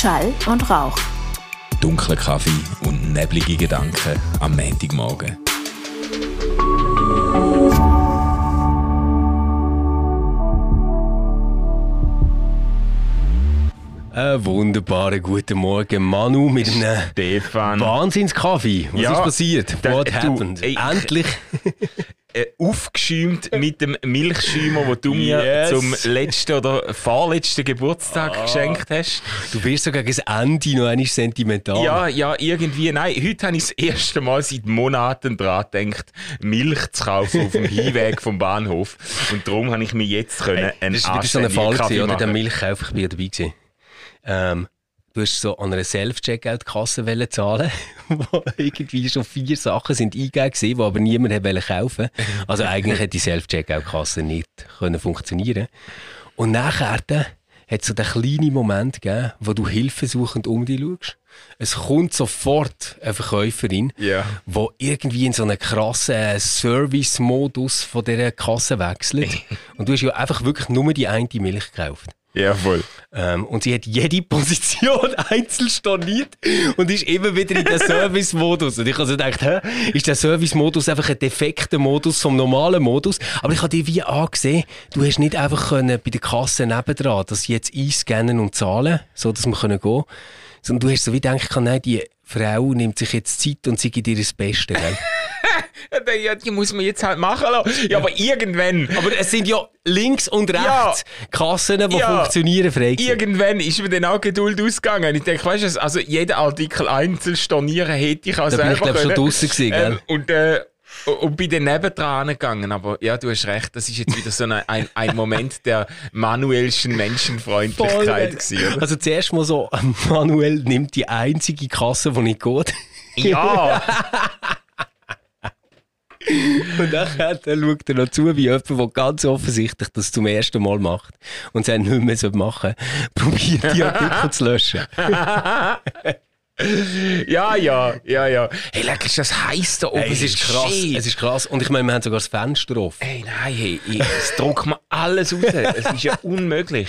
Schall und Rauch. Dunkler Kaffee und neblige Gedanken am Montagmorgen. Einen wunderbaren guten Morgen, Manu, mit einem Stefan. Wahnsinnskaffee. Was Ja, ist passiert? What du, happened? ey, Endlich. Äh, aufgeschäumt mit dem Milchschäumer, den du mir Yes. zum letzten oder vorletzten Geburtstag Ah. geschenkt hast. Du wirst sogar gegen das Ende noch einmal sentimental. Ja, ja, irgendwie. Nein, heute habe ich das erste Mal seit Monaten daran gedacht, Milch zu kaufen auf dem Hinweg vom Bahnhof. Und darum habe ich mir jetzt können einen Das war wieder so ein Fall, gewesen, oder? Der. Milchkauf, ich bin ja dabei gewesen. Ähm, du hast so an einer Self-Checkout-Kasse zahlen, wo irgendwie schon vier Sachen sind eingegeben gewesen, die aber niemand wollen kaufen. Also eigentlich hätte die Self-Checkout-Kasse nicht können funktionieren. Und nachher hat es so den kleinen Moment gegeben, wo du hilfesuchend um dich schaust. Es kommt sofort eine Verkäuferin, Ja. wo irgendwie in so einen krassen Service-Modus von dieser Kasse wechselt. Und du hast ja einfach wirklich nur die eine Milch gekauft. Ja, voll. Ähm, und sie hat jede Position einzeln storniert und ist immer wieder in den Service-Modus. Und ich habe so gedacht, hä, ist der Service-Modus einfach ein defekter Modus vom normalen Modus? Aber ich habe dir wie angesehen, du hast nicht einfach können bei der Kasse nebendran das jetzt einscannen und zahlen, so dass wir können gehen. Sondern du hast so wie gedacht, nein, die Frau nimmt sich jetzt Zeit und sie gibt ihr das Beste, gell? Ja, die muss man jetzt halt machen lassen. Ja, aber irgendwann. Aber es sind ja links und rechts Ja. Kassen, die Ja. funktionieren frei. Irgendwann ist mir dann auch Geduld ausgegangen. Ich denke, weißt du, also jeden Artikel einzeln stornieren hätte ich auch Da bin selber ich, glaub, schon draussen gewesen, gell? Ähm, und, äh, und bin dann nebendran gegangen. Aber ja, du hast recht, das ist jetzt wieder so ein, ein, ein Moment der manuellsten Menschenfreundlichkeit gewesen. Also zuerst mal so, Manuel nimmt die einzige Kasse, die nicht geht. Ja, Und nachher dann schaut er noch zu, wie jemand, der ganz offensichtlich das zum ersten Mal macht und es nicht mehr machen probiert die Artikel zu löschen. ja, ja, ja, ja. Hey, leck, ist das heiß da oben? Hey, es ist krass, Shit. es ist krass. Und ich meine, wir haben sogar das Fenster offen. Hey, nein, hey, ich, es druckt mir alles raus. Es ist ja unmöglich.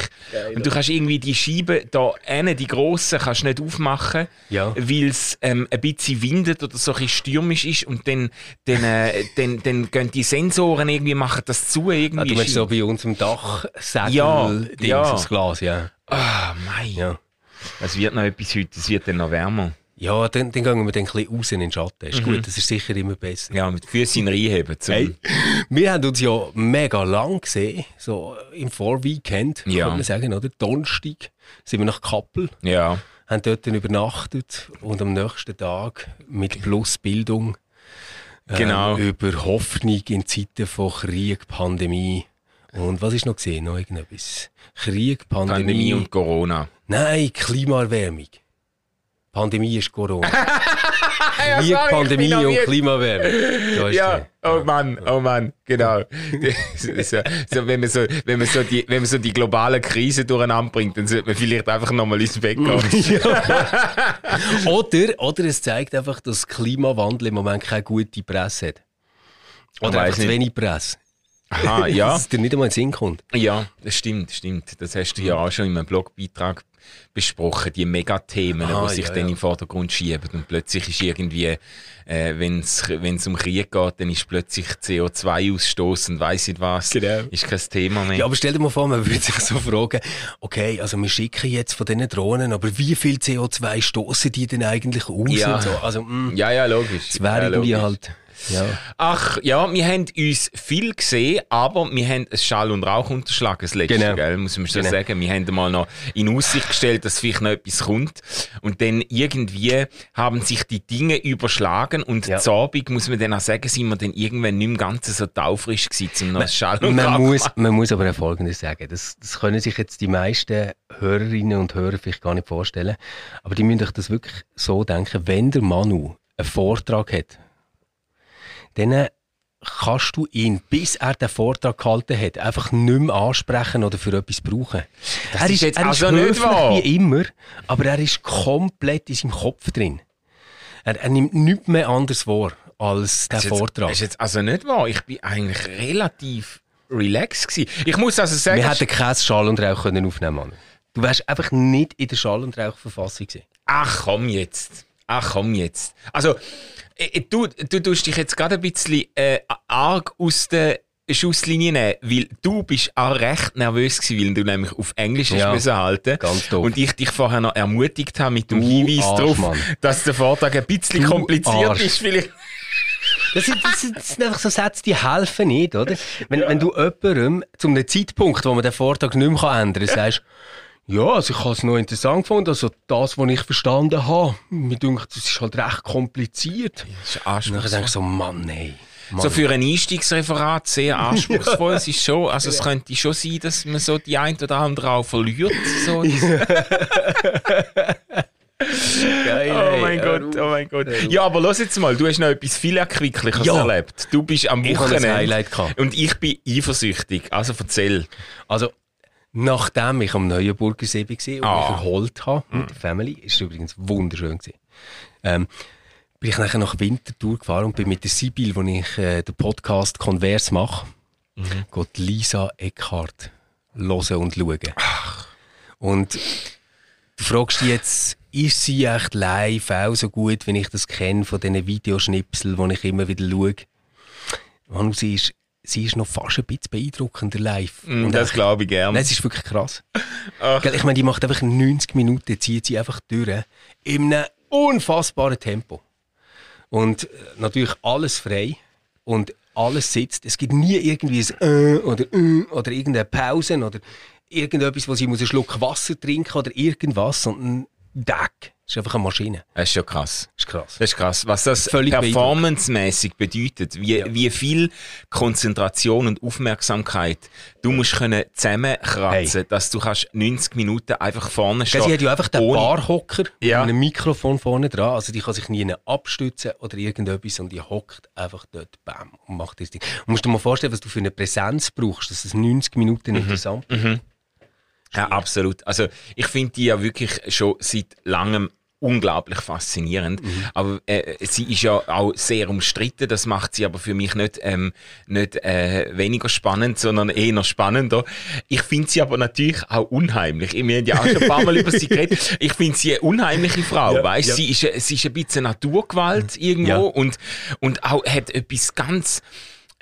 Und du kannst irgendwie die Scheibe da hinten, die grossen, kannst nicht aufmachen, Ja. weil es ähm, ein bisschen windet oder so ein bisschen stürmisch ist und dann, dann, äh, dann, dann gehen die Sensoren irgendwie machen das zu irgendwie. Ah, du meinst so bei unserem Dachsäckel, Ja, Dings, ja. das Glas, ja. Ah, mei. Ja, Es wird noch etwas heute, es wird dann noch wärmer. ja dann, dann gehen wir dann ein bisschen raus in den Schatten. Ist gut, das ist sicher immer besser. Ja, mit Füßen reinheben. Zum Hey, wir haben uns ja mega lang gesehen, so im Vorweekend, Ja. kann man sagen, oder? Donnerstag sind wir nach Kappel, Ja. haben dort dann übernachtet und am nächsten Tag mit Plusbildung ähm, Genau. über Hoffnung in Zeiten von Krieg, Pandemie und was ist noch gesehen? Noch irgendetwas? Krieg, Pandemie, Pandemie und Corona. Nein, Klimaerwärmung. Pandemie ist Corona. Krieg, bin Pandemie und Klimaerwärmung. Ist Ja, oh Mann, oh Mann, genau. so, so, wenn, man so, wenn, man so die, wenn man so die globale Krise durcheinander bringt, dann sollte man vielleicht einfach nochmal ins Bett gehen. Oder, oder es zeigt einfach, dass Klimawandel im Moment keine gute Presse hat. Oder einfach zu wenig Presse. Aha, ja. Dass es dir nicht einmal in den Sinn kommt. Ja, das stimmt, stimmt. Das hast du ja auch schon in einem Blogbeitrag besprochen, die Megathemen, Ah, die sich ja, dann ja. im Vordergrund schieben. Und plötzlich ist irgendwie, äh, wenn es um Krieg geht, dann ist plötzlich CO2-Ausstoß und weiss nicht was. Genau. Ist kein Thema mehr. Ja, aber stell dir mal vor, man würde sich so fragen, okay, also wir schicken jetzt von diesen Drohnen, aber wie viel CO2 stoßen die denn eigentlich aus? Ja. So? Also, mh, ja, ja, logisch. das wäre ja, irgendwie halt, ja. Ach, ja, wir haben uns viel gesehen, aber wir haben ein Schall und Rauch unterschlagen, das letzte, Genau. gell, muss man schon Genau. sagen. Wir haben mal noch in Aussicht gestellt, dass vielleicht noch etwas kommt. Und dann irgendwie haben sich die Dinge überschlagen und Ja. Abend, muss man dann auch sagen, sind wir dann irgendwann nicht mehr ganz so taufrisch gewesen, um noch ein Schall und Rauch Man muss, machen. man muss aber Folgendes sagen. Das, das können sich jetzt die meisten Hörerinnen und Hörer vielleicht gar nicht vorstellen. Aber die müssen sich das wirklich so denken, wenn der Manu einen Vortrag hat, dann kannst du ihn, bis er den Vortrag gehalten hat, einfach nicht mehr ansprechen oder für etwas brauchen. Das er ist jetzt er also ist nicht höflich wahr. wie immer, aber er ist komplett in seinem Kopf drin. Er, er nimmt nichts mehr anders wahr als jetzt- Vortrag. Das ist jetzt also nicht wahr. Ich bin eigentlich relativ relaxed gewesen. Ich muss also sagen, Wir hätten keinen Schall und Rauch können aufnehmen können. Du wärst einfach nicht in der Schall- und Rauchverfassung gewesen. Ach komm jetzt. Ach komm jetzt. Also, du, du tust dich jetzt gerade ein bisschen äh, arg aus der Schusslinie nehmen, weil du bist auch recht nervös gewesen, weil du nämlich auf Englisch Ja, müssen halten ganz doof. Und ich dich vorher noch ermutigt habe mit dem Du Hinweis Arsch, darauf, Mann. dass der Vortrag ein bisschen Du kompliziert Arsch. ist. Vielleicht. Das sind, das, sind, das sind einfach so Sätze, die helfen nicht, oder? Wenn, wenn du jemandem zu einem Zeitpunkt, wo man den Vortrag nicht mehr ändern kann, sagst, ja, also ich habe es noch interessant gefunden, also das, was ich verstanden habe, mir denkt, das ist halt recht kompliziert. Das ist Und dann anspruchsvoll. denke ich so, Mann, ey. Mann. So für ein Einstiegsreferat sehr anspruchsvoll. Es ist schon, also es könnte schon sein, dass man so die ein oder andere auch verliert. So. Geil, Oh ey. mein Hör Gott, oh mein Gott. Ja, aber los jetzt mal, du hast noch etwas viel Erquickliches Ja. erlebt. Du bist am Ich habe ein Wochenende Highlight gehabt. und ich bin eifersüchtig. Also erzähl. Also, nachdem ich am Neuenburger See war und Ah. mich erholt habe mit der Family, ist es übrigens wunderschön gewesen, ähm, bin ich nachher nach Winterthur gefahren und bin mit der Sibyl, wo ich äh, den Podcast Converse mache, Mhm. geht Lisa Eckhart hören und schauen. Und du fragst dich jetzt, ist sie echt live auch so gut, wenn ich das kenne von diesen Videoschnipseln, die ich immer wieder schaue? Manu, sie ist, sie ist noch fast ein bisschen beeindruckender live. Mm, Und das glaube ich gern. Nein, es ist wirklich krass. Ach. Ich meine, die macht einfach 90 Minuten, zieht sie einfach durch. In einem unfassbaren Tempo. Und äh, natürlich alles frei. Und alles sitzt. Es gibt nie irgendwie ein äh, oder äh, oder irgendeine Pause oder irgendetwas, wo sie muss einen Schluck Wasser trinken oder irgendwas, sondern Deck. Ist einfach eine Maschine. Das ist schon krass. Das ist krass. Das ist krass. Was das Völlig performancemäßig bedeutet, wie, Ja. wie viel Konzentration und Aufmerksamkeit du musst können zusammenkratzen, dass du kannst 90 Minuten einfach vorne stehen. Sie hat ja einfach den ohne- Barhocker Ja. mit einem Mikrofon vorne dran. Also die kann sich nie abstützen oder irgendetwas und die hockt einfach dort bam, und macht das Ding. Und musst dir mal vorstellen, was du für eine Präsenz brauchst, dass es 90 Minuten interessant ist. Ja, absolut. Also ich finde die ja wirklich schon seit langem unglaublich faszinierend. Aber äh, sie ist ja auch sehr umstritten. Das macht sie aber für mich nicht, ähm, nicht äh, weniger spannend, sondern eher spannender. Ich finde sie aber natürlich auch unheimlich. Wir haben ja auch schon ein paar Mal über sie geredet. Ich finde sie eine unheimliche Frau. Ja, weißt? ja. Sie, ist, äh, sie ist ein bisschen Naturgewalt irgendwo Ja. und, und auch hat etwas ganz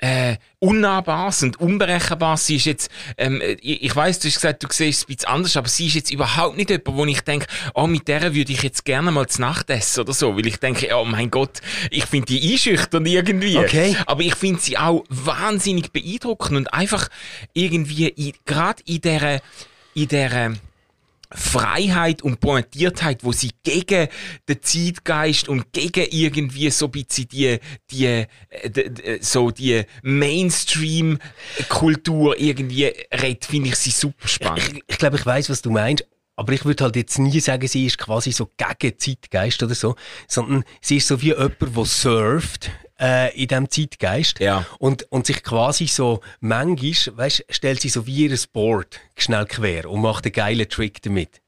äh, unnahbares und unberechenbares. Sie ist jetzt, ähm, ich, ich weiss, du hast gesagt, du siehst es ein bisschen anders, aber sie ist jetzt überhaupt nicht jemand, wo ich denke, oh, mit der würde ich jetzt gerne mal zu Nacht essen oder so, weil ich denke, oh mein Gott, ich finde die einschüchtern irgendwie. Okay. Aber ich finde sie auch wahnsinnig beeindruckend und einfach irgendwie, gerade in dieser, in dieser, Freiheit und Pointiertheit, wo sie gegen den Zeitgeist und gegen irgendwie so ein bisschen die, die, äh, d- d- so die Mainstream-Kultur irgendwie redet, finde ich sie super spannend. Ich, ich glaube, ich weiß, was du meinst. Aber ich würde halt jetzt nie sagen, sie ist quasi so gegen Zeitgeist oder so, sondern sie ist so wie jemand, der surft äh, in diesem Zeitgeist Ja. und, und sich quasi so manchmal, weißt, stellt sie so wie ihr Board schnell quer und macht einen geilen Trick damit.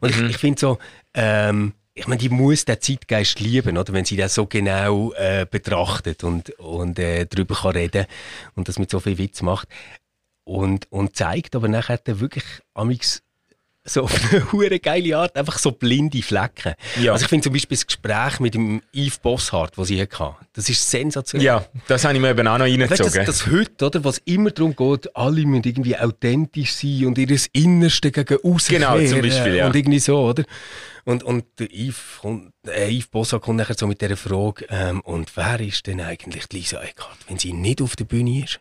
Und ich, ich finde so, ähm, ich meine, die muss den Zeitgeist lieben, oder? Wenn sie das so genau äh, betrachtet und, und äh, darüber kann reden und das mit so viel Witz macht. Und, und zeigt aber nachher wirklich amix so auf eine hure geile Art einfach so blinde Flecken. Ja. Also ich finde zum Beispiel das Gespräch mit dem Yves Bosshardt, das sie hatte, das ist sensationell. Ja, das habe ich mir eben auch noch Weißt reingezogen. das, das heute, oder, was immer darum geht, alle müssen irgendwie authentisch sein und ihr Innerste gegen außen Genau, zum Beispiel, ja. Und irgendwie so, oder? Und, und der Yves, kommt, äh, Yves Bosshardt kommt nachher so mit dieser Frage, ähm, und wer ist denn eigentlich Lisa Eckhardt, wenn sie nicht auf der Bühne ist?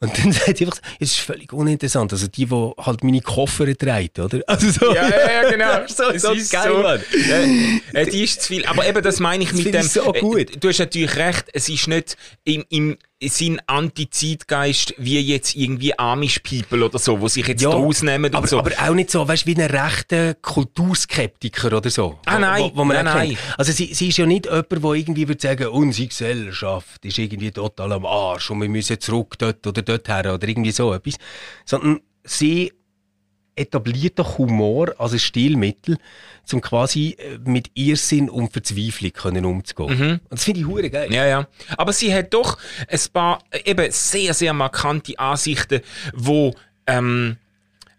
Und dann sagt sie einfach, es ist völlig uninteressant. Also die, die halt meine Koffer trägt, oder? Also so, ja, ja, ja, genau. so, so ist geil, so. Mann. Ja, äh, die ist zu viel. Aber eben, das meine ich Das mit dem. so äh, gut. Du hast natürlich recht, es ist nicht im, im Sinn Anti-Zeitgeist wie jetzt irgendwie Amish-People oder so, wo sich jetzt Ja, draus nehmen und aber, so. aber auch nicht so, weißt wie ein rechter Kulturskeptiker oder so. Ah, nein, Wo, wo man nein, nein. Also sie, sie ist ja nicht jemand, der irgendwie würde sagen, unsere Gesellschaft ist irgendwie total am Arsch und wir müssen zurück dort oder dort her oder irgendwie so etwas. Sondern sie etabliert doch Humor als ein Stilmittel, um quasi äh, mit Irrsinn und Verzweiflung können umzugehen. Und das finde ich hure geil. Mhm. Ja, ja. Aber sie hat doch ein paar äh, eben sehr, sehr markante Ansichten, wo, ähm,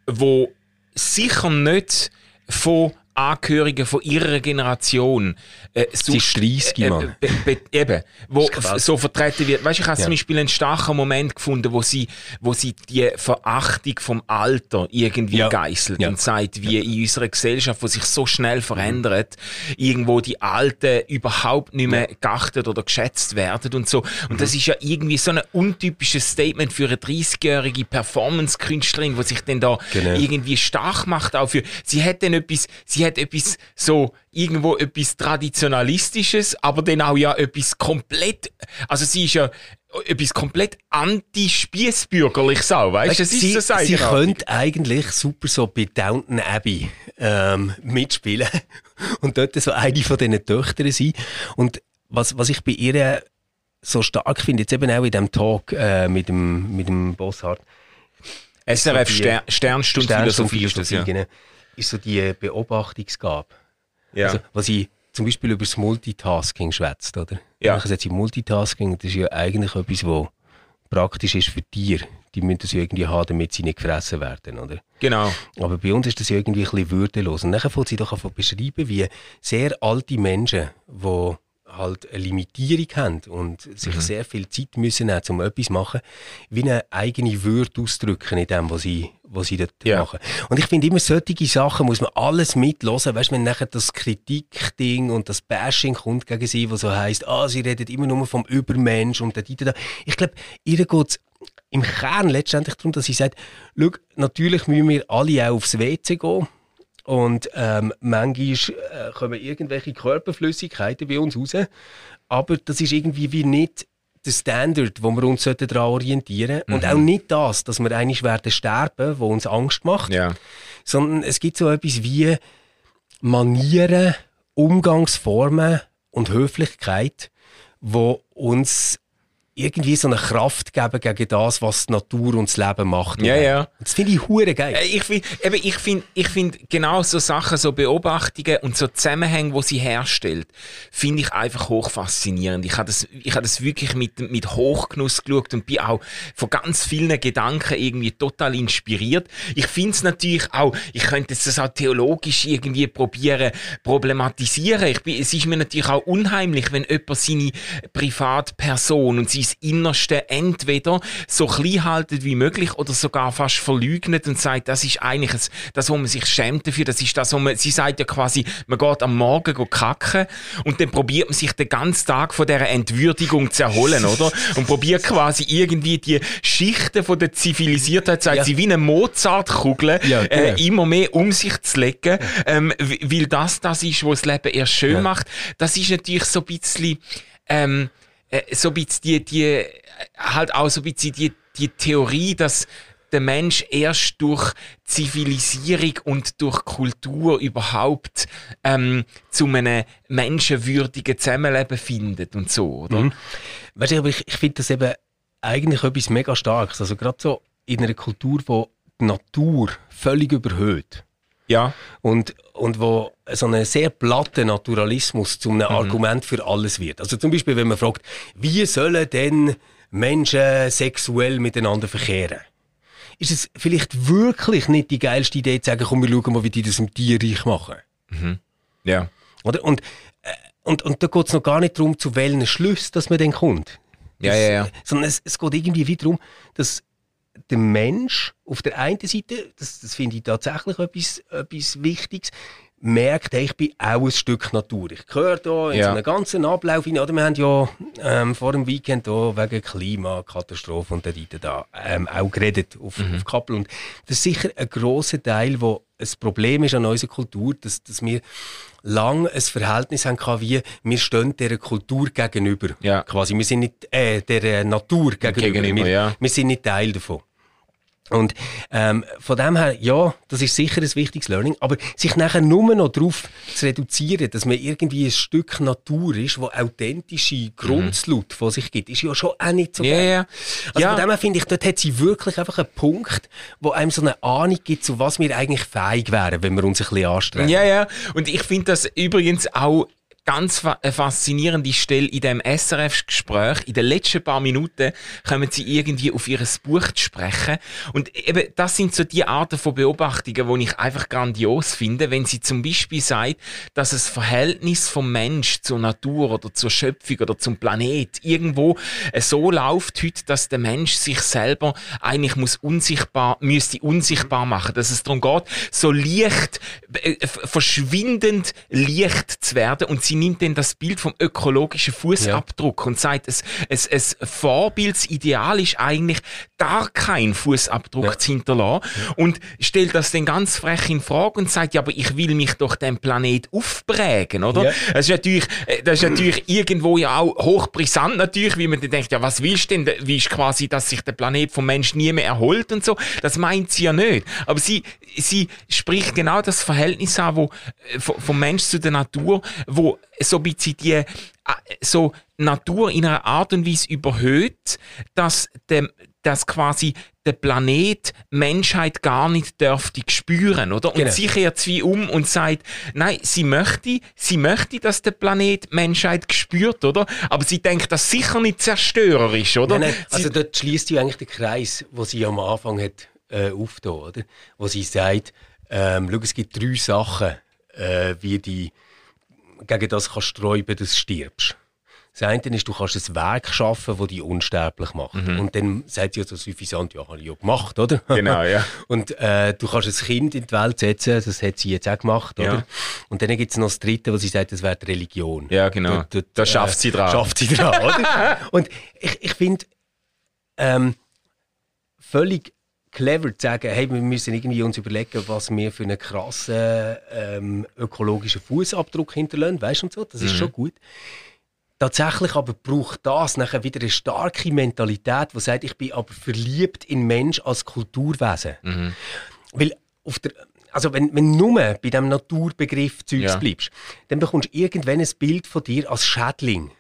wo sicher nicht von Angehörigen von ihrer Generation äh, so, Sie ist 30, äh, Mann. Be, be, eben, wo so vertreten wird. Weißt, ich habe ja. zum Beispiel einen starken Moment gefunden, wo sie, wo sie die Verachtung vom Alter irgendwie ja. geißelt ja. und sagt, wie in unserer Gesellschaft, wo sich so schnell verändert, irgendwo die Alten überhaupt nicht mehr geachtet oder geschätzt werden und so. Und mhm. das ist ja irgendwie so ein untypisches Statement für eine 30-jährige Performance-Künstlerin, die sich dann da genau. irgendwie stark macht auch für, sie hat dann etwas, sie hat etwas so irgendwo etwas Traditionalistisches, aber dann auch ja etwas komplett, also sie ist ja etwas komplett anti-Spießbürgerliches auch, weißt du? Sie, so sie könnte eigentlich super so bei Downton Abbey ähm, mitspielen und dort so eine von diesen Töchtern sein. Und was, was ich bei ihr so stark finde, jetzt eben auch in diesem Talk äh, mit dem, mit dem Bossart. SRF Stern, Sternstunde Philosophie ist das, ja. Ist so die Beobachtungsgabe. Ja. Also, was ich zum Beispiel über das Multitasking schwätzt, oder? Ja. Ich sage, Multitasking, das ist ja eigentlich etwas, was praktisch ist für Tiere. Die müssen das ja irgendwie haben, damit sie nicht gefressen werden, oder? Genau. Aber bei uns ist das ja irgendwie ein bisschen würdelos. Und dann fängt sie doch einfach beschreiben, wie sehr alte Menschen, die halt eine Limitierung haben und sich mhm. sehr viel Zeit müssen nehmen, um etwas zu machen, wie eine eigene Würde ausdrücken in dem, was sie, was sie dort ja. machen. Und ich finde immer, solche Sachen muss man alles mitlosen. Weißt du, wenn nachher das Kritikding und das Bashing kommt gegen sie, was so heisst, ah, sie redet immer nur vom Übermensch und da, da. Ich glaube, ihr geht im Kern letztendlich darum, dass sie sagt, schau, natürlich müssen wir alle auch aufs WC gehen und ähm, manchmal äh, kommen irgendwelche Körperflüssigkeiten bei uns raus. Aber das ist irgendwie wie nicht der Standard, wo wir uns daran orientieren sollten. Mhm. Und auch nicht das, dass wir eigentlich werden sterben, wo uns Angst macht. Ja. Sondern es gibt so etwas wie Manieren, Umgangsformen und Höflichkeit, wo uns irgendwie so eine Kraft geben gegen das, was die Natur und das Leben macht. Ja, ja. Das finde ich hure geil. Äh, ich finde, ich finde, ich finde genau so Sachen, so Beobachtungen und so Zusammenhänge, wo sie herstellt, finde ich einfach hoch faszinierend. Ich habe das, ich habe das wirklich mit, mit Hochgenuss geschaut und bin auch von ganz vielen Gedanken irgendwie total inspiriert. Ich finde es natürlich auch, ich könnte das auch theologisch irgendwie probieren, problematisieren. Ich bin, es ist mir natürlich auch unheimlich, wenn jemand seine Privatperson und sein Innerste entweder so klein haltet wie möglich oder sogar fast verleugnet und sagt, das ist eigentlich das, wo man sich schämt dafür, das ist das, wo man, sie sagt ja quasi, man geht am Morgen kacken und dann probiert man sich den ganzen Tag von dieser Entwürdigung zu erholen, oder? Und probiert quasi irgendwie die Schichten von der Zivilisiertheit, sagt ja. sie, wie eine Mozartkugel, ja, äh, immer mehr um sich zu legen, ähm, weil das das ist, was das Leben erst schön ja. macht. Das ist natürlich so ein bisschen, ähm, äh, so ein bisschen die, die, halt auch so ein die, die Theorie, dass der Mensch erst durch Zivilisierung und durch Kultur überhaupt ähm, zu einem menschenwürdigen Zusammenleben findet und so, oder? Mhm. Weißt du, aber ich, ich finde das eben eigentlich etwas mega Starkes. Also gerade so in einer Kultur, wo die Natur völlig überhöht. Ja. Und, und wo so ein sehr platter Naturalismus zu einem mhm. Argument für alles wird. Also zum Beispiel, wenn man fragt, wie sollen denn Menschen sexuell miteinander verkehren? Ist es vielleicht wirklich nicht die geilste Idee zu sagen, komm, wir schauen mal, wie die das im Tierreich machen? Mhm. Ja. Oder? Und, äh, und, und da geht es noch gar nicht darum, zu welchen Schluss dass man dann kommt. Ja, ja, ja. Sondern es, es geht irgendwie wieder darum, dass der Mensch auf der einen Seite, das, das finde ich tatsächlich etwas, etwas Wichtiges, merkt, hey, ich bin auch ein Stück Natur. Ich gehöre da in ja. so einen ganzen Ablauf hinein. Oder wir haben ja ähm, vor dem Weekend da wegen Klimakatastrophe und da, da ähm, auch geredet auf, mhm. auf Kappel. Und das ist sicher ein grosser Teil, wo ein Problem ist an unserer Kultur, dass, dass wir lang ein Verhältnis haben wie wir stehen dieser Kultur gegenüber. Ja. Quasi, wir sind nicht äh, der Natur gegenüber. gegenüber wir, ja. wir sind nicht Teil davon. Und ähm, von dem her, ja, das ist sicher ein wichtiges Learning, aber sich nachher nur noch darauf zu reduzieren, dass man irgendwie ein Stück Natur ist, wo authentische mhm. von sich gibt, ist ja schon auch nicht so yeah, yeah. Also ja. von dem her finde ich, dort hat sie wirklich einfach einen Punkt, wo einem so eine Ahnung gibt, zu was wir eigentlich fähig wären, wenn wir uns ein bisschen anstrengen. Ja, ja, und ich finde das übrigens auch ganz eine faszinierende Stelle in dem SRF-Gespräch. In den letzten paar Minuten kommen sie irgendwie auf ihr Buch zu sprechen. Und eben, das sind so die Arten von Beobachtungen, die ich einfach grandios finde, wenn sie zum Beispiel sagt, dass das Verhältnis vom Mensch zur Natur oder zur Schöpfung oder zum Planet irgendwo äh, so läuft heute, dass der Mensch sich selber eigentlich muss unsichtbar, müsste unsichtbar machen, dass es darum geht, so leicht, äh, verschwindend leicht zu werden und sie nimmt dann das Bild vom ökologischen Fußabdruck ja. und sagt, es, es, es Vorbildsideal ist eigentlich gar kein Fußabdruck ja. zu hinterlassen und stellt das dann ganz frech in Frage und sagt, ja, aber ich will mich doch dem Planet aufprägen, oder? Ja. Das ist natürlich, äh, das ist natürlich irgendwo ja auch hochbrisant natürlich, wie man dann denkt, ja, was willst du denn? Wie ist quasi, dass sich der Planet vom Mensch nie mehr erholt und so? Das meint sie ja nicht. Aber sie, sie spricht genau das Verhältnis an, wo, äh, vom Mensch zu der Natur, wo so ein bisschen die, äh, so Natur in einer Art und Weise überhöht, dass dem, dass quasi der Planet Menschheit gar nicht dürfte spüren, oder? Und genau. sie kehrt wie um und sagt, nein, sie möchte, sie möchte, dass der Planet Menschheit spürt, oder? Aber sie denkt, das sicher nicht zerstörerisch, oder? Nein, nein. Also dort schließt sie eigentlich den Kreis, wo sie am Anfang hat äh, aufgetan, oder? Wo sie sagt, ähm, schau, es gibt drei Sachen, äh, wie die gegen das kannst sträuben, dass du stirbst. Das eine ist, du kannst ein Werk schaffen, das dich unsterblich macht. Mhm. Und dann sagt sie ja so suffisant, ja, habe ich ja gemacht, oder? Genau, ja. Und äh, du kannst ein Kind in die Welt setzen, das hat sie jetzt auch gemacht, oder? Ja. Und dann gibt es noch das dritte, wo sie sagt, das wäre die Religion. Ja, genau. Dort, dort, da schafft sie dran. Schafft sie dran, oder? Und ich, ich finde, ähm, völlig clever zu sagen, hey, wir müssen irgendwie uns überlegen, was wir für einen krassen ähm, ökologischen Fußabdruck hinterlassen, weißt du und so, das ist mhm. schon gut. Tatsächlich aber braucht das nachher wieder eine starke Mentalität, die sagt, ich bin aber verliebt in Mensch als Kulturwesen. Mhm. Weil auf der, also wenn, wenn du nur bei diesem Naturbegriff Zeugs ja. bleibst, dann bekommst du irgendwann ein Bild von dir als Schädling.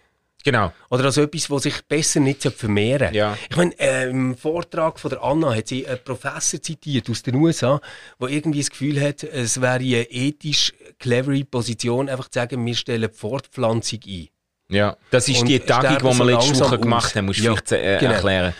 Genau. Oder als etwas, das sich besser nicht vermehren ja. Ich meine, äh, im Vortrag von der Anna hat sie einen Professor zitiert aus den USA, der irgendwie das Gefühl hat, es wäre eine ethisch clevere Position, einfach zu sagen, wir stellen Fortpflanzung ein. Ja, das ist und die Tagung, die wir letzte Woche gemacht haben, musst du ja, vielleicht äh, genau. erklären.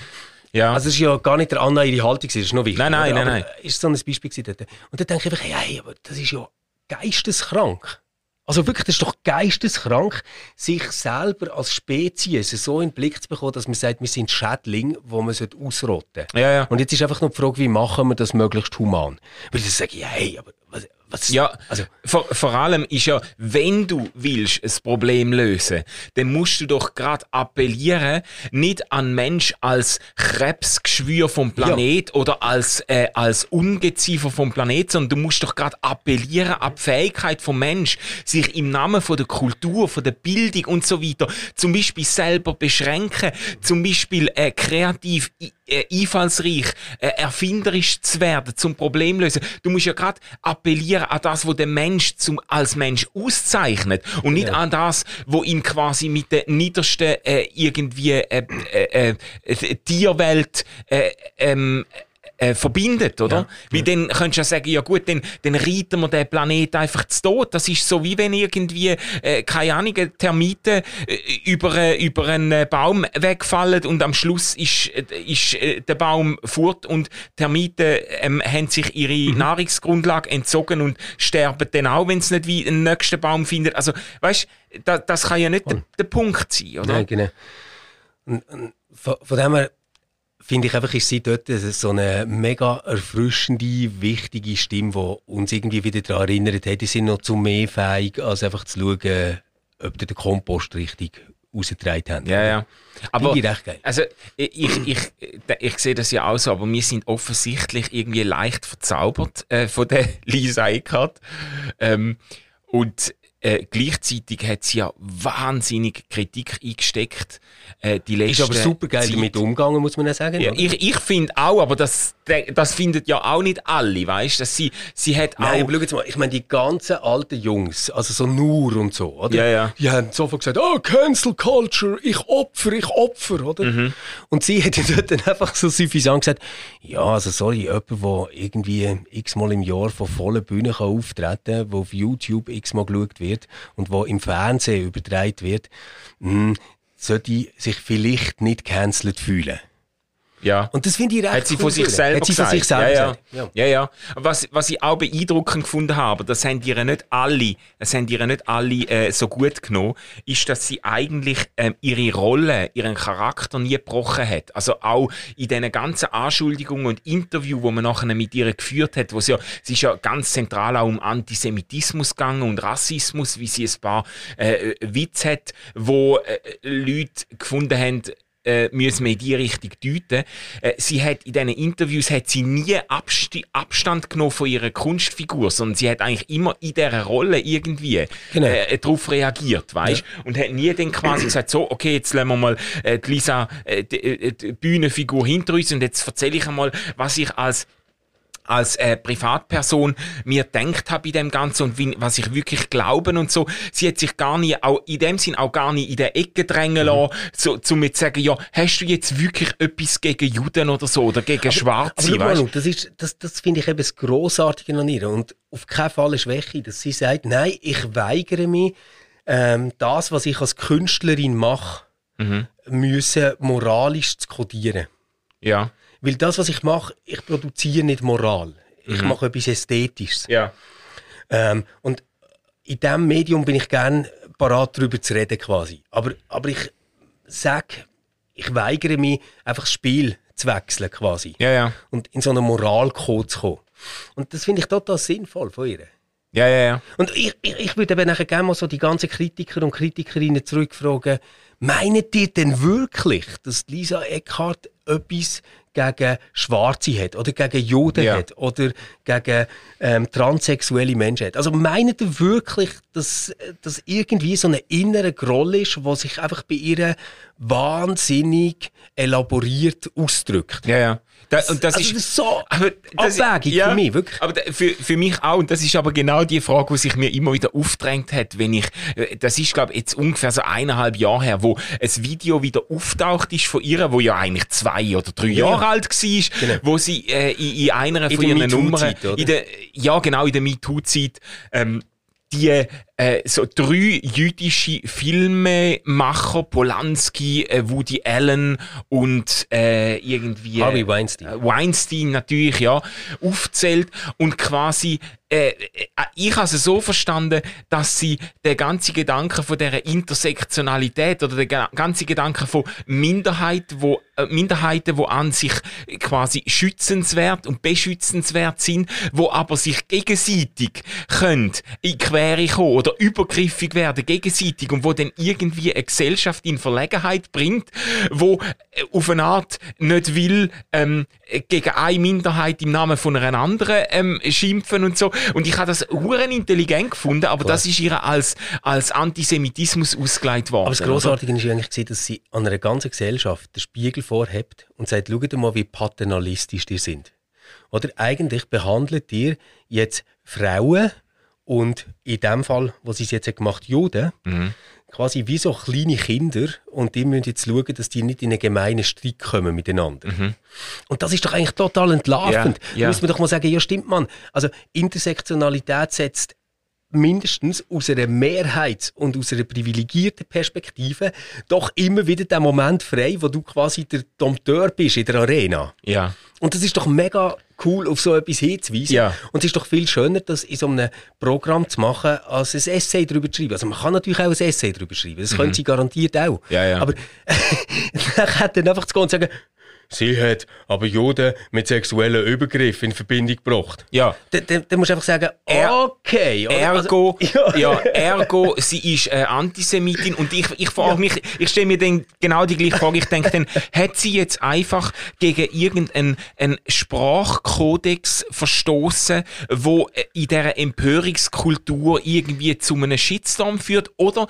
Ja. Also es ist ja gar nicht der Anna ihre Haltung, das ist noch wichtig. Nein, nein, nein, nein. ist so ein Beispiel dort. Und dann denke ich einfach, hey, aber das ist ja geisteskrank. Also wirklich, das ist doch geisteskrank, sich selber als Spezies so in den Blick zu bekommen, dass man sagt, wir sind Schädlinge, die man ausrotten sollte. Ja, ja. Und jetzt ist einfach noch die Frage, wie machen wir das möglichst human? Weil ich sage, hey, aber was, was, ja, also vor, vor allem ist ja, wenn du willst ein Problem lösen, dann musst du doch gerade appellieren, nicht an Mensch als Krebsgeschwür vom Planet ja. oder als äh, als Ungeziefer vom Planet, sondern du musst doch gerade appellieren an die Fähigkeit vom Mensch, sich im Namen von der Kultur, von der Bildung und so weiter, zum Beispiel selber beschränken, zum Beispiel äh, kreativ äh, einfallsreich, äh, erfinderisch zu werden, zum Problem lösen. Du musst ja gerade appellieren an das, was der Mensch zum, als Mensch auszeichnet und nicht ja. an das, wo ihm quasi mit der niedersten äh, irgendwie äh, äh, äh, Tierwelt äh, ähm, äh, verbindet, oder? Ja, Weil ja. dann könntest du ja sagen, ja gut, dann, dann reiten wir den Planet einfach zu Tod. Das ist so, wie wenn irgendwie, äh, keine Ahnung, Termiten äh, über, äh, über einen Baum wegfallen und am Schluss ist, ist der Baum fort und Termiten ähm, haben sich ihre mhm. Nahrungsgrundlage entzogen und sterben dann auch, wenn es nicht wie einen nächsten Baum findet. Also, weißt da, das kann ja nicht der, der Punkt sein, oder? Nein, genau. Und, und von, von dem her finde ich einfach, ist sie dort so eine mega erfrischende, wichtige Stimme, die uns irgendwie wieder daran erinnert, hey, die sind noch zu mehr fähig, als einfach zu schauen, ob der Kompost richtig rausgetragen haben. Ja, ja. Aber, ich also, ich, ich, ich, ich sehe das ja auch so, aber wir sind offensichtlich irgendwie leicht verzaubert äh, von der Lisa Eckhardt. Ähm, und äh, gleichzeitig hat sie ja wahnsinnig Kritik eingesteckt. Äh, die letzte ist aber super geil damit umgegangen, muss man ja sagen. Ja, ich ich finde auch, aber das, das findet ja auch nicht alle, weißt du? Sie, sie hat Nein, auch. Aber schau jetzt mal, ich meine, die ganzen alten Jungs, also so Nur und so, oder? Ja, ja. Die haben sofort gesagt, oh, Cancel Culture, ich opfer, ich opfer, oder? Mhm. Und sie hat dort dann einfach so suffisant gesagt, ja, also sorry, jemand, der irgendwie x-mal im Jahr von vollen Bühnen auftreten kann, der auf YouTube x-mal geschaut wird, wird und wo im Fernsehen übertragen wird, mh, sollte sich vielleicht nicht cancelled fühlen. Ja. Und das finde ich recht Hat sie cool von sich selber Hat sie von sich selber ja, ja. Ja. ja. Was, was ich auch beeindruckend gefunden habe, das haben ihr nicht alle, das haben ihr nicht alle äh, so gut genommen, ist, dass sie eigentlich ähm, ihre Rolle, ihren Charakter nie gebrochen hat. Also auch in diesen ganzen Anschuldigungen und Interviews, wo man nachher mit ihr geführt hat, wo sie ja, sie ist ja ganz zentral auch um Antisemitismus gegangen und Rassismus, wie sie ein paar äh, Witze hat, wo äh, Leute gefunden haben, äh, müssen wir in die Richtung deuten. Äh, sie hat in diesen Interviews hat sie nie Absti Abstand genommen von ihrer Kunstfigur, sondern sie hat eigentlich immer in dieser Rolle irgendwie Genau. äh, darauf reagiert, weißt? Und hat nie dann quasi gesagt, so, okay, jetzt lassen wir mal äh, die Lisa, äh, die, äh, die Bühnenfigur hinter uns und jetzt erzähle ich einmal, was ich als als äh, Privatperson mir denkt habe in dem Ganzen und wie, was ich wirklich glauben und so. Sie hat sich gar nie, auch in dem Sinn auch gar nicht in der Ecke drängen lassen, so, zum jetzt zu sagen, ja, hast du jetzt wirklich etwas gegen Juden oder so oder gegen Schwarze, Aber mal, weißt schau, das, ist, das, das finde ich eben das Grossartige an ihr. Und auf keinen Fall eine Schwäche, dass sie sagt, nein, ich weigere mich, ähm, das, was ich als Künstlerin mache, Mhm. müssen moralisch zu kodieren. Ja. Weil das, was ich mache, ich produziere nicht Moral. Ich Mhm. mache etwas Ästhetisches. Ja. Ähm, und in diesem Medium bin ich gern parat darüber zu reden quasi. Aber, aber ich sage, ich weigere mich, einfach das Spiel zu wechseln quasi. Ja, ja. Und in so einen Moralcode zu kommen. Und das finde ich total sinnvoll von ihr. Ja, ja, ja. Und ich, ich, ich würde eben nachher gerne mal so die ganzen Kritiker und Kritikerinnen zurückfragen, meint ihr denn wirklich, dass Lisa Eckhardt etwas gegen Schwarze hat oder gegen Juden Ja. hat oder gegen ähm, transsexuelle Menschen hat? Also meint ihr wirklich, dass das irgendwie so eine innere Groll ist, die sich einfach bei ihr wahnsinnig elaboriert ausdrückt? Ja, ja. Da, und das also ist, das ist so aber das- Abwägung für mich, wirklich. Aber für, für mich auch, und das ist aber genau die Frage, die sich mir immer wieder aufdrängt hat, wenn ich, äh, das ist, glaube ich, jetzt ungefähr so eineinhalb Jahre her, wo ein Video wieder auftaucht ist von ihr, wo ja eigentlich zwei oder drei Ja. Jahre alt war, wo sie äh, in, in einer In von ihren Nummern, in der, ja genau, in der MeToo-Zeit, ähm, die äh, so drei jüdische Filmemacher, Polanski, äh, Woody Allen und äh, irgendwie Harvey Weinstein. äh, Weinstein natürlich, ja, aufzählt und quasi äh, äh, ich habe es so verstanden, dass sie der ganze Gedanke von der Intersektionalität oder der ga- ganze Gedanke von Minderheit, wo, äh, Minderheiten, wo an sich quasi schützenswert und beschützenswert sind, wo aber sich gegenseitig können in Quere kommen oder übergriffig werden gegenseitig und wo dann irgendwie eine Gesellschaft in Verlegenheit bringt, wo äh, auf eine Art nicht will ähm, gegen eine Minderheit im Namen von einer anderen ähm, schimpfen und so. Und ich habe das huren intelligent gefunden, aber das ist ihr als, als Antisemitismus ausgelegt worden. Aber das Grossartige ist eigentlich, dass sie an einer ganzen Gesellschaft den Spiegel vorhebt und sagt, schaut mal, wie paternalistisch die sind. Oder eigentlich behandelt ihr jetzt Frauen und in dem Fall, wo sie es jetzt gemacht Juden, quasi wie so kleine Kinder und die müssen jetzt schauen, dass die nicht in einen gemeinen Streit kommen miteinander. Und das ist doch eigentlich total entlarvend. Ja, ja. Da muss man doch mal sagen, ja stimmt man. Also Intersektionalität setzt mindestens aus einer Mehrheits- und aus einer privilegierten Perspektive doch immer wieder den Moment frei, wo du quasi der Dompteur bist in der Arena. Ja. Und das ist doch mega cool, auf so etwas hinzuweisen. Ja. Und es ist doch viel schöner, das in so einem Programm zu machen, als ein Essay darüber zu schreiben. Also man kann natürlich auch ein Essay darüber schreiben, das können sie garantiert auch. Mhm. Ja, ja. Aber dann hat dann einfach zu gehen und sagen, sie hat aber Juden mit sexuellen Übergriffen in Verbindung gebracht. Ja. Dann, dann, dann musst du einfach sagen, Er- okay. oder? Ergo, Also, ja. ergo, sie ist äh, Antisemitin und ich, ich frage mich, ich stelle mir dann genau die gleiche Frage. Ich denke dann, hat sie jetzt einfach gegen irgendeinen einen Sprachkodex verstoßen, wo äh, in dieser Empörungskultur irgendwie zu einem Shitstorm führt? Oder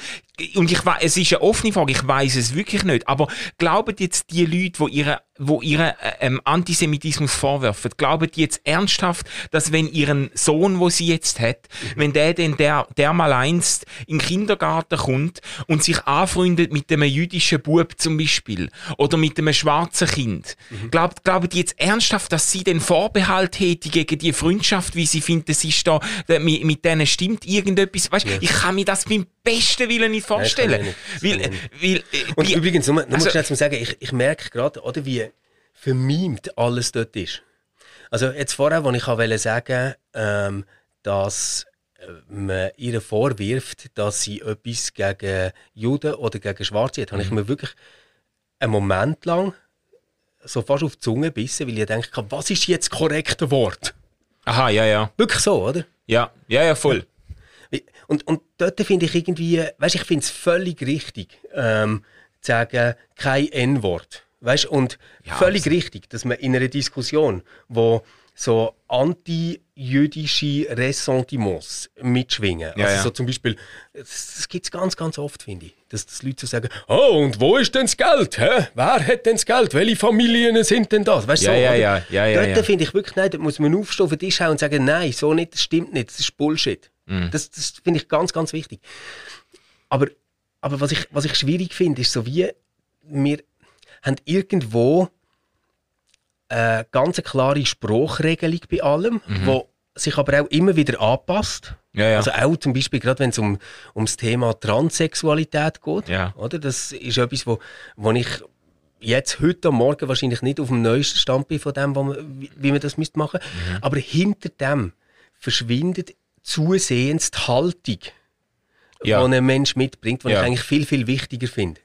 und ich weiß, es ist eine offene Frage, ich weiß es wirklich nicht, aber glauben jetzt die Leute, die ihre, wo ihre äh, ähm, Antisemitismus vorwerfen, glauben die jetzt ernsthaft, dass wenn ihren Sohn, wo sie jetzt hat, mhm. wenn der denn der, der mal einst in den Kindergarten kommt und sich anfreundet mit einem jüdischen Bub zum Beispiel oder mit einem schwarzen Kind, mhm. glaubt, glauben die jetzt ernsthaft, dass sie den Vorbehalt hätte gegen die Freundschaft, wie sie finden, es ist da, mit, mit denen stimmt irgendetwas, weißt, ja. ich kann mir das beim besten Willen nicht vorstellen. Nein, weil, weil, äh, und übrigens, nur, nur also, schnell zu sagen, ich, ich merke gerade, oder wie vermimt alles dort ist. Also jetzt vorher, wo ich wollte sagen, ähm, dass äh, man ihr vorwirft, dass sie etwas gegen Juden oder gegen Schwarze hat, mhm. habe ich mhm. mir wirklich einen Moment lang so fast auf die Zunge gebissen, weil ich denke, was ist jetzt das korrekte Wort? Aha, ja, ja. Wirklich so, oder? Ja, ja, ja, voll. Und, und dort finde ich irgendwie, weißt ich finde es völlig richtig, ähm, zu sagen, kein N-Wort. Weißt und ja, völlig also. richtig, dass man in einer Diskussion, wo so anti-jüdische Ressentiments mitschwingen. Ja, also ja. so zum Beispiel, das, das gibt es ganz, ganz oft, finde ich, dass, dass Leute so sagen, oh, und wo ist denn das Geld? Hä? Wer hat denn das Geld? Welche Familien sind denn das? Weißt, ja, so, ja, ja, ja, ja, Dort finde ich wirklich, nein, da muss man aufstehen, auf den Tisch hauen und sagen, nein, so nicht, das stimmt nicht, das ist Bullshit. Mhm. Das, das finde ich ganz, ganz wichtig. Aber, aber was, ich, was ich schwierig finde, ist so wie, wir haben irgendwo eine ganz klare Spruchregelung bei allem, mhm. wo sich aber auch immer wieder anpasst. Ja, ja. Also auch zum Beispiel gerade wenn es um, das Thema Transsexualität geht. Ja. Oder? Das ist etwas, wo, wo ich jetzt heute am Morgen wahrscheinlich nicht auf dem neuesten Stand bin von dem, man, wie, wie man das machen müsste. Mhm. Aber hinter dem verschwindet zusehends die Haltung, ja. die ein Mensch mitbringt, die ja. ich eigentlich viel, viel wichtiger finde.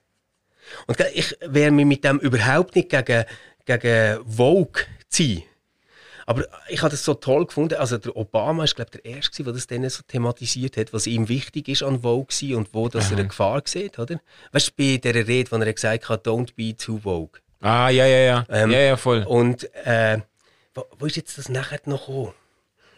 Und ich wäre mir mit dem überhaupt nicht gegen, gegen Vogue ziehen. Aber ich habe das so toll gefunden. Also der Obama ist, glaube ich, der Erste, der das dann so thematisiert hat, was ihm wichtig ist an Vogue und wo das er eine Gefahr sieht, oder? Weißt du, bei dieser Rede, wo er gesagt hat, don't be too Vogue. Ah, ja, ja, ja. Ähm, ja, ja, voll. Und äh, wo, wo ist jetzt das nachher noch gekommen?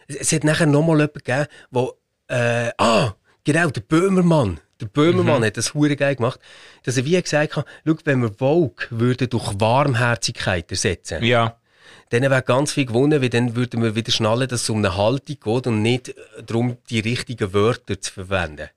Es hat nachher nochmal jemanden gegeben, wo, äh, ah, genau, der Böhmermann. Der Böhmermann mhm. hat das hure geil gemacht, dass er wie gesagt hat, schau, wenn wir Vogue würde durch Warmherzigkeit ersetzen. Ja. Dann wäre ganz viel gewonnen, weil dann würden wir wieder schnallen, dass es um eine Haltung geht und nicht darum, die richtigen Wörter zu verwenden,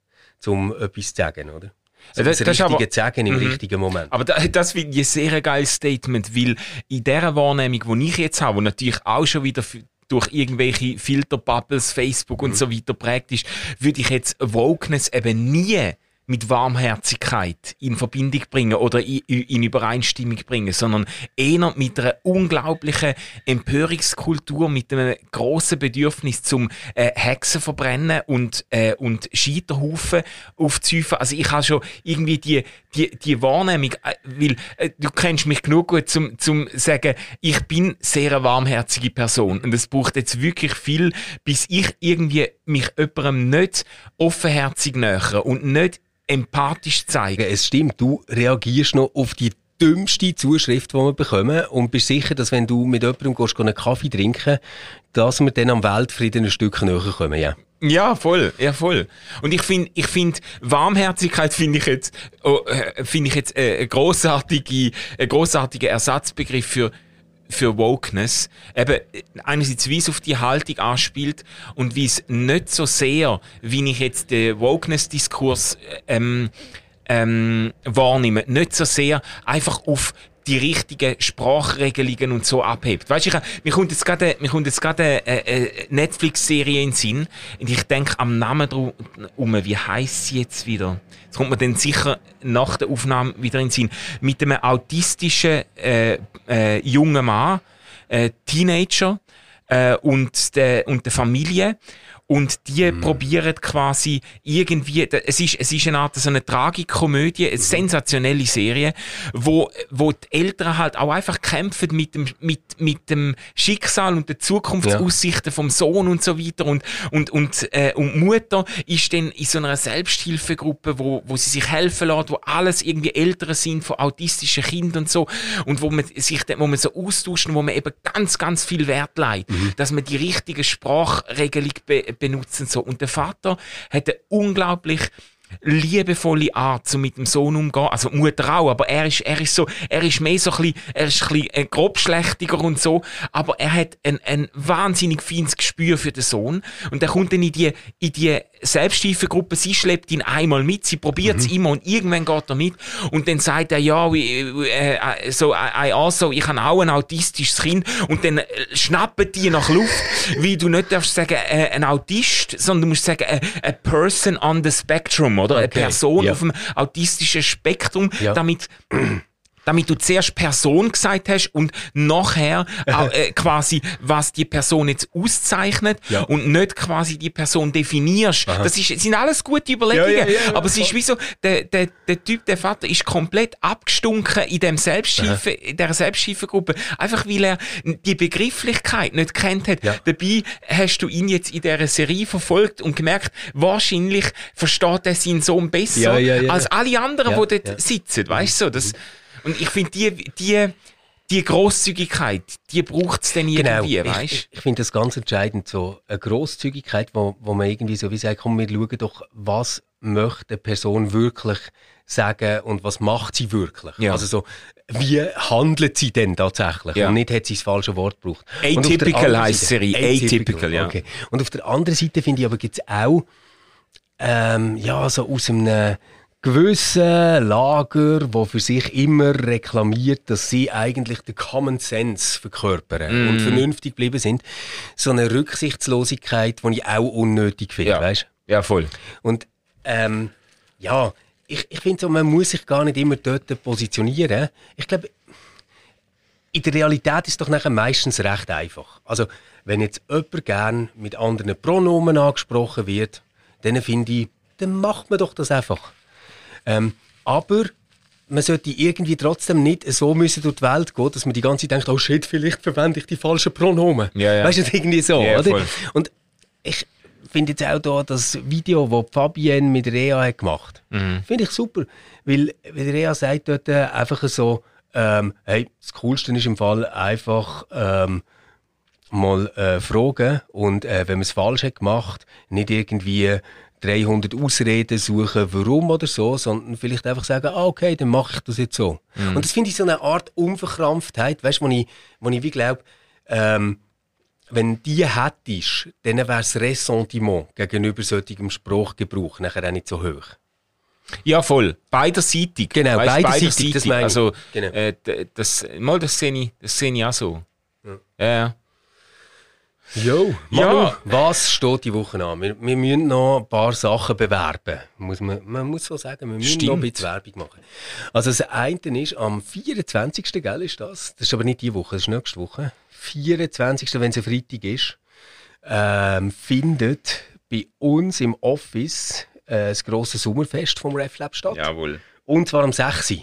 um etwas zu sagen, oder? So das, das Richtige aber, sagen im -hmm. richtigen Moment. Aber das, das finde ich ein sehr geiles Statement, weil in dieser Wahrnehmung, die ich jetzt habe, wo natürlich auch schon wieder durch irgendwelche Filterbubbles, Facebook und mhm. so weiter prägt ist, würde ich jetzt Wokeness eben nie mit Warmherzigkeit in Verbindung bringen oder in, in Übereinstimmung bringen, sondern eher mit einer unglaublichen Empörungskultur, mit einem grossen Bedürfnis zum äh, Hexen verbrennen und, äh, und Scheiterhaufen aufzuhäufen. Also ich habe schon irgendwie die, die, die Wahrnehmung, äh, weil äh, du kennst mich genug gut zum, zum sagen, ich bin sehr eine warmherzige Person und es braucht jetzt wirklich viel, bis ich irgendwie mich jemandem nicht offenherzig nähere und nicht empathisch zeigen. Es stimmt, du reagierst noch auf die dümmste Zuschrift, die wir bekommen und bist sicher, dass wenn du mit jemandem gehst, einen Kaffee trinken, dass wir dann am Weltfrieden ein Stück näher kommen, ja. Ja, voll, ja, voll. Und ich finde, ich finde, Warmherzigkeit finde ich jetzt, oh, äh, finde ich jetzt äh, großartige, großartiger Ersatzbegriff für für Wokeness. Eben einerseits wie es auf die Haltung anspielt und wie es nicht so sehr, wie ich jetzt den Wokeness-Diskurs ähm, ähm, wahrnehme, nicht so sehr einfach auf die richtigen Sprachregelungen und so abhebt. Weißt du, mir kommt jetzt gerade, mir kommt jetzt gerade eine, eine Netflix-Serie in den Sinn und ich denke am Namen drum, um, wie heißt sie jetzt wieder? Das kommt mir dann sicher nach der Aufnahme wieder in den Sinn. Mit einem autistischen äh, äh, jungen Mann, äh, Teenager äh, und der und der Familie und die mhm. probieren quasi irgendwie, es ist, es ist eine Art so eine Tragikomödie, eine mhm. sensationelle Serie, wo, wo die Eltern halt auch einfach kämpfen mit dem, mit, mit dem Schicksal und den Zukunftsaussichten ja. vom Sohn und so weiter und, und, und, äh, und Mutter ist dann in so einer Selbsthilfegruppe, wo, wo sie sich helfen lässt, wo alles irgendwie Eltern sind von autistischen Kindern und so und wo man sich, wo man so austauscht und wo man eben ganz, ganz viel Wert legt, mhm. dass man die richtige Sprachregelung be benutzen. So. Und der Vater hat eine unglaublich liebevolle Art, so mit dem Sohn umgehen. Also Mutter auch, aber er ist, er ist so, er ist mehr so ein bisschen, er ist ein äh, grobschlächtiger und so, aber er hat ein, ein wahnsinnig feines Gespür für den Sohn und er kommt dann in die, in die Selbsthilfegruppe, sie schleppt ihn einmal mit, sie probiert es mhm. immer und irgendwann geht er mit und dann sagt er, ja, äh, äh, so, I, I also, ich habe auch ein autistisches Kind und dann äh, schnappen die nach Luft, wie du nicht darfst sagen, äh, ein Autist, sondern du musst sagen, äh, a person on the spectrum, oder? Okay. Eine Person ja. auf dem autistischen Spektrum, ja. damit damit du zuerst Person gesagt hast und nachher äh, quasi, was die Person jetzt auszeichnet ja. und nicht quasi die Person definierst. Aha. Das ist, sind alles gute Überlegungen. Ja, ja, aber es ist wie so, der, der, der Typ, der Vater ist komplett abgestunken in dem Selbsthilfe, in der Selbsthilfegruppe. Einfach weil er die Begrifflichkeit nicht kennt hat. Dabei hast du ihn jetzt in dieser Serie verfolgt und gemerkt, wahrscheinlich versteht er seinen Sohn besser als alle anderen, die dort sitzen. Weißt du, das, und ich finde, die, die, die Grosszügigkeit, die braucht es dann irgendwie, genau. weißt Ich, ich finde das ganz entscheidend, so eine Grosszügigkeit, wo, wo man irgendwie so wie sagt, komm, wir schauen doch, was möchte eine Person wirklich sagen und was macht sie wirklich. Ja. Also so, wie handelt sie denn tatsächlich? Ja. Und nicht hat sie das falsche Wort gebraucht. Atypical heisst Serie. Atypical, ja. Okay. Und auf der anderen Seite finde ich aber gibt es auch, ähm, ja, so aus einem gewissen Lager, wo für sich immer reklamiert, dass sie eigentlich den Common Sense verkörpern mm. und vernünftig geblieben sind, so eine Rücksichtslosigkeit, die ich auch unnötig finde, ja. weißt? Ja, voll. Und ähm, ja, ich, ich finde so, man muss sich gar nicht immer dort positionieren. Ich glaube, in der Realität ist es doch nachher meistens recht einfach. Also, wenn jetzt jemand gern mit anderen Pronomen angesprochen wird, dann finde ich, dann macht man doch das einfach. Ähm, aber man sollte irgendwie trotzdem nicht so müssen durch die Welt gehen, dass man die ganze Zeit denkt, oh shit, vielleicht verwende ich die falschen Pronomen. Ja, ja. Weißt du, irgendwie so, ja, oder? Voll. Und ich finde jetzt auch da das Video, das Fabienne mit Rea hat gemacht mhm. finde ich super, weil, weil Rea sagt dort einfach so, ähm, hey, das Coolste ist im Fall einfach ähm, mal äh, fragen und äh, wenn man es falsch hat gemacht, nicht irgendwie 300 Ausreden suchen, warum oder so, sondern vielleicht einfach sagen, ah, okay, dann mache ich das jetzt so. Mhm. Und das finde ich so eine Art Unverkrampftheit, weißt du, wo ich, wo ich wie glaube, ähm, wenn die hättest, dann wäre das Ressentiment gegenüber solchem Sprachgebrauch nachher auch nicht so hoch. Ja, voll. Beiderseitig. Genau, weißt, beiderseitig, beiderseitig, das meine ich. Also, genau. äh, das, mal, das sehe ich, das sehe ich auch so. Ja. ja. Jo, ja. was steht die Woche an? Wir, wir müssen noch ein paar Sachen bewerben. Muss man, man muss so sagen, wir müssen Stimmt. noch ein bisschen Werbung machen. Also das eine ist, am 24. Gell, ist das? Das ist aber nicht die Woche, das ist nächste Woche. 24. wenn es ein Freitag ist, ähm, findet bei uns im Office äh, das grosse Sommerfest vom RefLab statt. Jawohl. Und zwar am 6.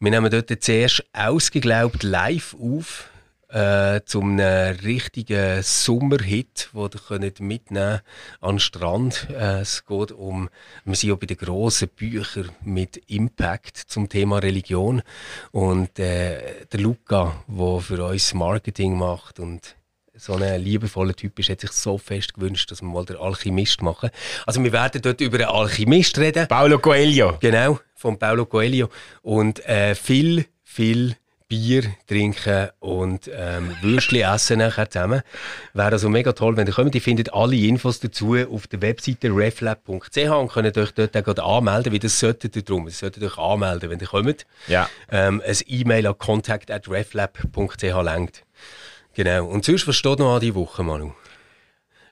Wir nehmen dort zuerst ausgeglaubt live auf äh, zum einem richtigen Sommerhit, den ihr könnt mitnehmen an den Strand. Äh, es geht um, wir sind ja bei den grossen Büchern mit Impact zum Thema Religion und äh, der Luca, der für uns Marketing macht und so ein liebevoller Typ ist, hat sich so fest gewünscht, dass wir mal den Alchemist machen. Also wir werden dort über einen Alchemist reden. Paulo Coelho. Genau, von Paulo Coelho. Und äh, viel, viel Bier trinken und ähm, Würstchen essen nachher zusammen. Wäre also mega toll, wenn ihr kommt. Ihr findet alle Infos dazu auf der Webseite reflab.ch und könnt euch dort auch anmelden, wie das solltet ihr drum. Ihr solltet euch anmelden, wenn ihr kommt. Ja. Ähm, ein E-Mail an contact@reflab.ch lenkt. Genau. Und sonst, was steht noch an die Woche, Manu?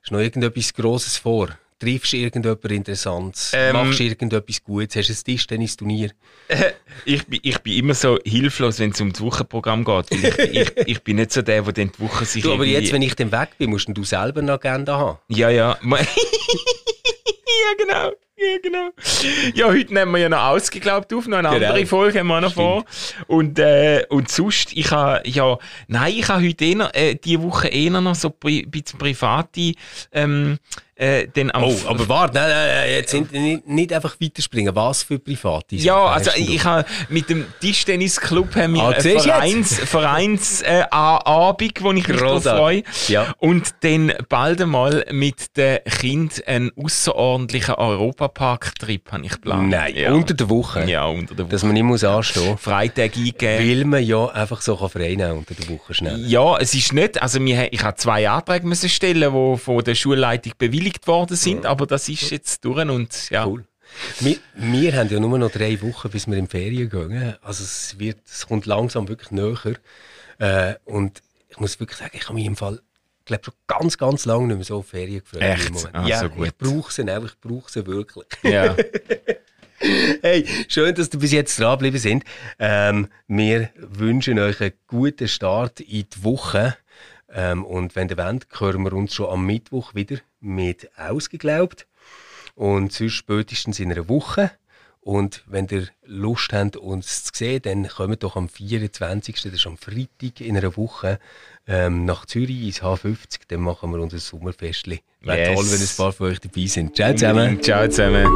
Ist noch irgendetwas Grosses vor? Triffst du irgendjemand Interessantes, ähm, machst du irgendetwas Gutes, hast du ein Tischtennis-Turnier? Äh, ich, bin, ich bin immer so hilflos, wenn es um das Wochenprogramm geht. Ich, ich, ich, bin nicht so der, der dann die Woche sich du, Aber jetzt, wenn ich dann weg bin, musst du selber eine Agenda haben. Ja, ja. ja, genau. Ja, genau. Ja, heute nehmen wir ja noch ausgeglaubt auf, noch eine genau. andere Folge haben wir noch Stimmt. vor. Und, äh, und sonst, ich habe, ja, nein, ich habe heute eher, äh, diese Woche eher noch so pri bisschen private, ähm, äh, dann am Oh, aber warte, nein, nein, nein, jetzt sind nicht, nicht einfach weiterspringen. Was für private Ja, also ich, habe mit dem Tischtennisclub haben wir Ah, einen Vereins, Vereins äh, Abend, wo ich mich drauf freue. Ja. Und dann bald einmal mit den Kind einen außerordentlichen Europapark-Trip habe ich geplant. Nein, ja. unter der Woche. Ja, unter der Woche. Dass man nicht muss anstehen Freitag eingeben. Weil man ja einfach so kann frei nehmen unter der Woche schnell. Ja, es ist nicht, also wir, ich habe zwei Anträge müssen stellen, die von der Schulleitung bewilligt worden sind, aber das ist jetzt durch und ja. Cool. Wir, wir haben ja nur noch drei Wochen, bis wir in die Ferien gehen. Also es, wird, es kommt langsam wirklich näher. Äh, und ich muss wirklich sagen, ich habe mich im Fall, ich glaube schon ganz, ganz lange nicht mehr so auf Ferien gefreut. Echt? im Moment. Ah, ja, so gut. ich brauche sie auch, ich brauche sie wirklich. ja. Hey, schön, dass ihr bis jetzt dranbleiben sind. Ähm, wir wünschen euch einen guten Start in die Woche. Ähm, und wenn ihr wollt, hören wir uns schon am Mittwoch wieder mit «Ausgeglaubt». Und sonst spätestens in einer Woche. Und wenn ihr Lust habt, uns zu sehen, dann kommt doch am 24. Das ist am Freitag in einer Woche ähm, nach Zürich ins H50. Dann machen wir unser Sommerfestli. Wäre Yes. toll, wenn ein paar von euch dabei sind. Ciao zusammen. Ciao zusammen.